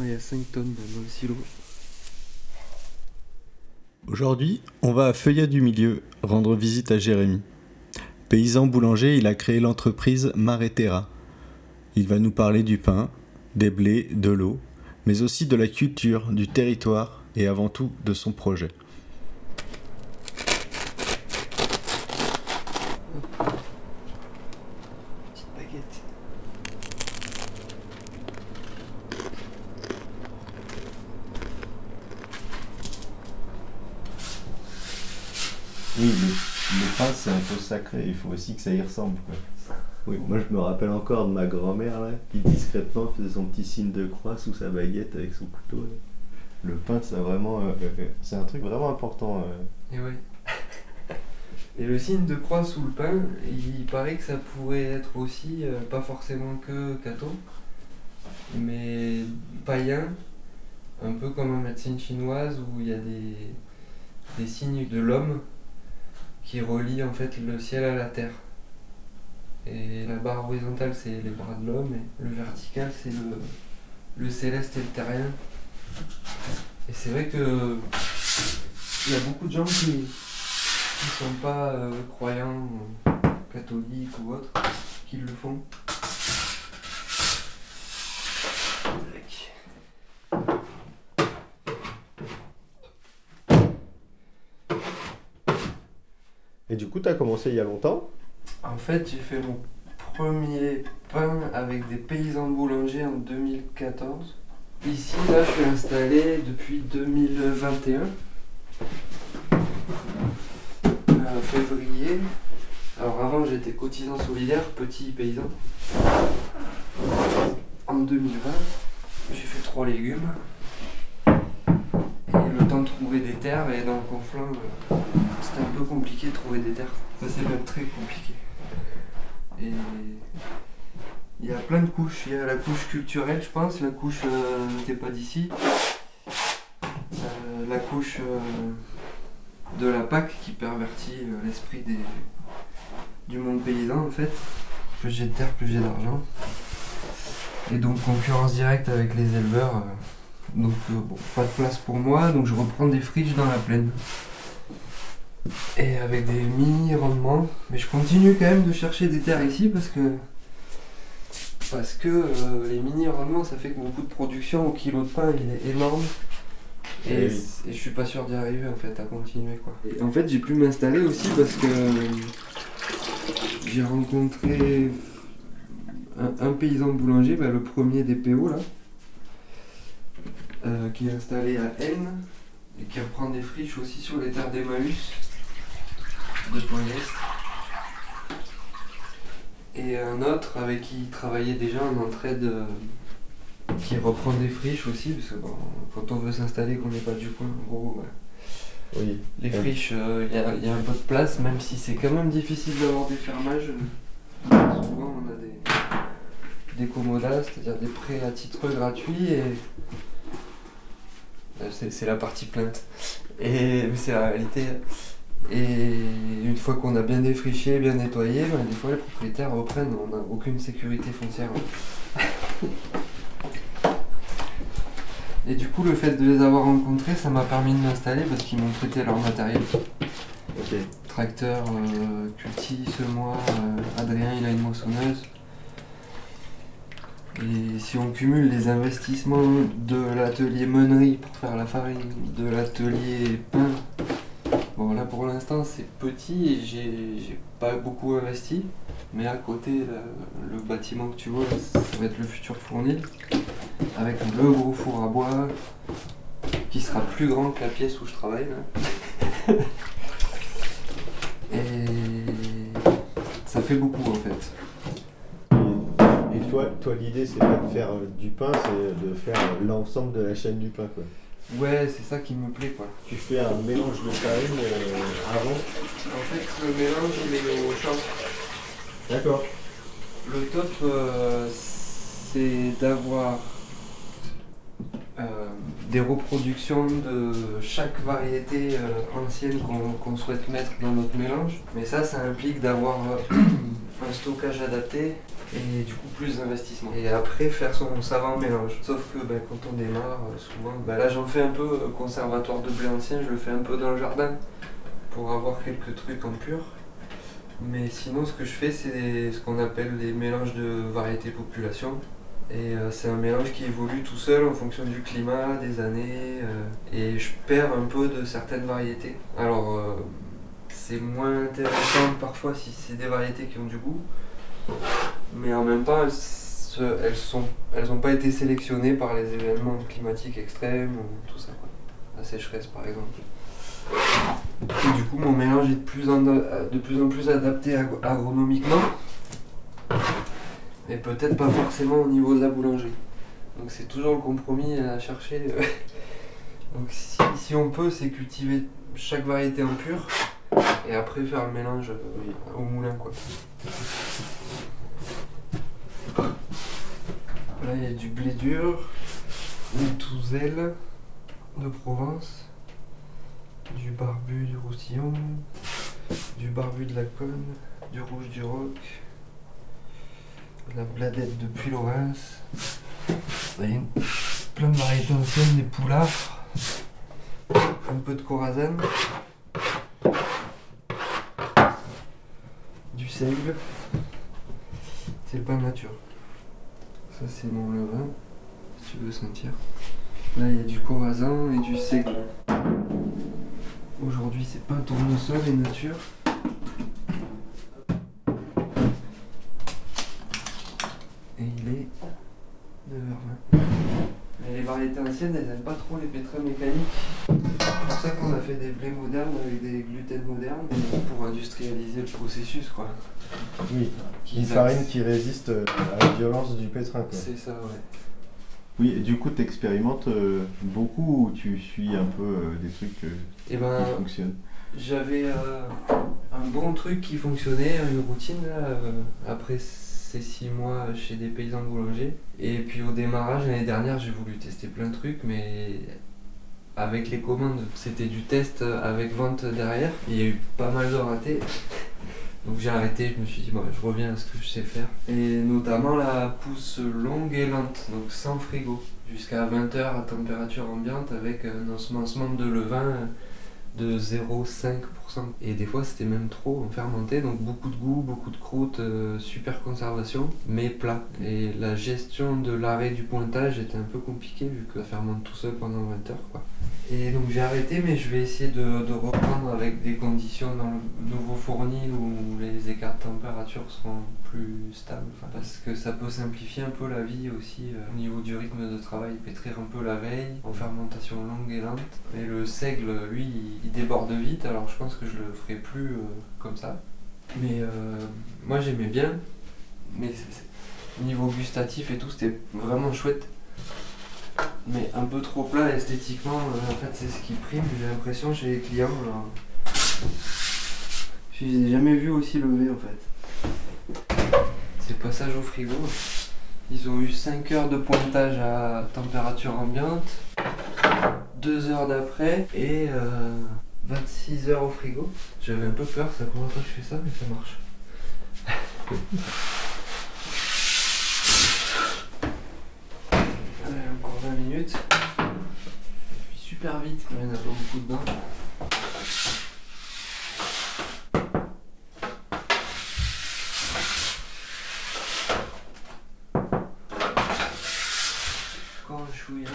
il y a 5 tonnes dans le silo. Aujourd'hui, on va à Feuillat du Milieu rendre visite à Jérémy. Paysan boulanger, il a créé l'entreprise Maretera. Il va nous parler du pain, des blés, de l'eau, mais aussi de la culture, du territoire et avant tout de son projet. Petite baguette. Oui, le, le pain c'est un peu sacré, il faut aussi que ça y ressemble. Quoi. Oui, moi je me rappelle encore de ma grand-mère là, qui discrètement faisait son petit signe de croix sous sa baguette avec son couteau. là. Le pain c'est vraiment, euh, euh, c'est un truc vraiment important. euh. Et ouais. Et le signe de croix sous le pain, il paraît que ça pourrait être aussi, euh, pas forcément que catho, mais païen, un peu comme en médecine chinoise où il y a des, des signes de l'homme qui relient en fait le ciel à la terre. Et la barre horizontale c'est les bras de l'homme et le vertical c'est le, le céleste et le terrien. Et c'est vrai que il y a beaucoup de gens qui qui sont pas euh, croyants, euh, catholiques ou autres, qui le font. Et du coup, tu as commencé il y a longtemps En fait, j'ai fait mon premier pain avec des paysans boulangers en 2014. Ici, là, je suis installé depuis 2021. Euh, février. Alors avant, j'étais cotisant solidaire, petit paysan. En 2020, j'ai fait trois légumes. Et le temps de trouver des terres, et dans le conflant, euh, c'était un peu compliqué de trouver des terres. Ça, c'est même très compliqué. Et il y a plein de couches. Il y a la couche culturelle, je pense, la couche euh, t'es pas d'ici. Euh, la couche euh, de la PAC qui pervertit euh, l'esprit des, du monde paysan en fait. Plus j'ai de terre, plus j'ai d'argent. Et donc concurrence directe avec les éleveurs. donc bon, pas de place pour moi, donc je reprends des friches dans la plaine. Et avec des mini rendements. Mais je continue quand même de chercher des terres ici parce que. Parce que euh, les mini rendements ça fait que mon coût de production au kilo de pain il est énorme. Et, Eh oui. et je suis pas sûr d'y arriver en fait à continuer quoi. Et en fait j'ai pu m'installer aussi parce que j'ai rencontré un, un paysan boulanger, bah, le premier des PO là, euh, qui est installé à N et qui reprend des friches aussi sur les terres d'Emmaüs de Poignest. Et un autre avec qui il travaillait déjà en entraide euh, qui reprend des friches aussi, parce que bon, quand on veut s'installer, qu'on n'est pas du coin, en gros, ouais. Oui. les friches, euh, il y, a- y a un peu de place, même si c'est quand même difficile d'avoir des fermages. euh, Souvent, on a des, des commodas, c'est-à-dire des prêts à titre gratuit, et Euh, c'est c'est la partie plainte. Et mais c'est la réalité. Et une fois qu'on a bien défriché, bien nettoyé, ben, des fois les propriétaires reprennent, on n'a aucune sécurité foncière. Et du coup, le fait de les avoir rencontrés, ça m'a permis de m'installer parce qu'ils m'ont prêté leur matériel. Ok. Tracteur, euh, culti, semoir, euh, Adrien il a une moissonneuse. Et si on cumule les investissements de l'atelier meunerie pour faire la farine, de l'atelier pain, là pour l'instant c'est petit et j'ai pas beaucoup investi, mais à côté le, bâtiment que tu vois, ça va être le futur fournil, avec le gros four à bois qui sera plus grand que la pièce où je travaille là. Et ça fait beaucoup en fait. Et toi, toi l'idée, c'est pas de faire euh, du pain, c'est de faire l'ensemble de la chaîne du pain. Quoi. Ouais, c'est ça qui me plaît quoi. Tu fais un mélange de farine euh, avant. En fait, le mélange il est au champ. D'accord. Le top, euh, c'est d'avoir euh, des reproductions de chaque variété euh, ancienne qu'on souhaite mettre dans notre mélange. Mais ça, ça implique d'avoir euh, un stockage adapté et du coup plus d'investissement. Et après faire son savant mélange. Sauf que ben, quand on démarre, euh, souvent, ben là j'en fais un peu euh, conservatoire de blé ancien, je le fais un peu dans le jardin pour avoir quelques trucs en pur. Mais sinon ce que je fais c'est ce qu'on appelle les mélanges de variétés population. Et euh, c'est un mélange qui évolue tout seul en fonction du climat, des années. et je perds un peu de certaines variétés. Alors c'est moins intéressant parfois si c'est des variétés qui ont du goût mais en même temps, elles, elles elles n'ont pas été sélectionnées par les événements climatiques extrêmes ou tout ça, quoi. La sécheresse, par exemple. Et du coup, mon mélange est de plus en, de plus, en plus adapté agronomiquement, mais peut-être pas forcément au niveau de la boulangerie. Donc c'est toujours le compromis à chercher. Donc si, si on peut, c'est cultiver chaque variété en pur et après faire le mélange euh, au moulin quoi. Là, il y a du blé dur, une touzelle de Provence, du barbu du Roussillon, du barbu de la Cône, du rouge du Roc, la bladette de Puy-Laurens, plein de variétés anciennes, des poulafres, un peu de corazane, du seigle, c'est le pain nature. Ça, c'est mon levain, si tu veux sentir. Là, il y a du corazan et du seigle. Aujourd'hui, c'est pas tournesol et nature. Et il est 9h20. Mais les variétés anciennes, elles n'aiment pas trop les pétrins mécaniques. C'est pour ça qu'on a fait des blés modernes avec des gluten modernes pour industrialiser le processus, quoi. Oui, une farine qui résiste à la violence du pétrin. C'est ça, ouais. Oui, et du coup, tu expérimentes euh, beaucoup ou tu suis un peu euh, des trucs euh, eh ben, qui fonctionnent? J'avais un bon truc qui fonctionnait, une routine, après ces six mois chez des paysans boulangers. Et puis au démarrage, l'année dernière, j'ai voulu tester plein de trucs, mais avec les commandes, c'était du test avec vente derrière. Il y a eu pas mal de ratés. Donc j'ai arrêté, je me suis dit, bon, je reviens à ce que je sais faire. Et notamment la pousse longue et lente, donc sans frigo, jusqu'à 20h à température ambiante avec un ensemencement de levain de 0,5%. Et des fois c'était même trop fermenté, donc beaucoup de goût, beaucoup de croûte, euh, super conservation, mais plat. Et la gestion de l'arrêt du pointage était un peu compliquée vu que ça fermente tout seul pendant 20 heures. Quoi. Et donc j'ai arrêté, mais je vais essayer de, reprendre avec des conditions dans le nouveau fournil où les écarts de température seront plus stables. parce que ça peut simplifier un peu la vie aussi euh, au niveau du rythme de travail, pétrir un peu la veille en fermentation longue et lente. Et le seigle, lui, déborde vite, alors je pense que je le ferai plus euh, comme ça. Mais euh, moi j'aimais bien, mais au niveau gustatif et tout, c'était vraiment chouette mais un peu trop plat esthétiquement. Euh, en fait, c'est ce qui prime, j'ai l'impression, chez les clients. Je les ai jamais vus aussi levés en fait. C'est passage au frigo. Ils ont eu 5 heures de pointage à température ambiante, 2 heures d'après et 26 euh, heures au frigo. J'avais un peu peur, ça fait longtemps que je fais ça, mais ça marche. minutes. Je suis super vite il n'y en a pas beaucoup dedans. Encore un chouïa.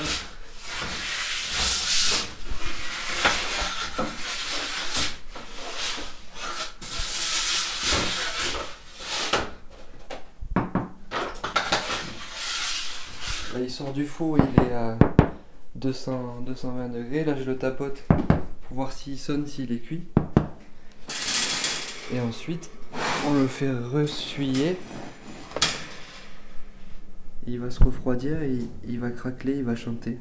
Il sort du four, il est à 200, 220 degrés. Là, je le tapote pour voir s'il sonne, s'il est cuit. Et ensuite, on le fait ressuyer. Il va se refroidir il va craqueler, il va chanter.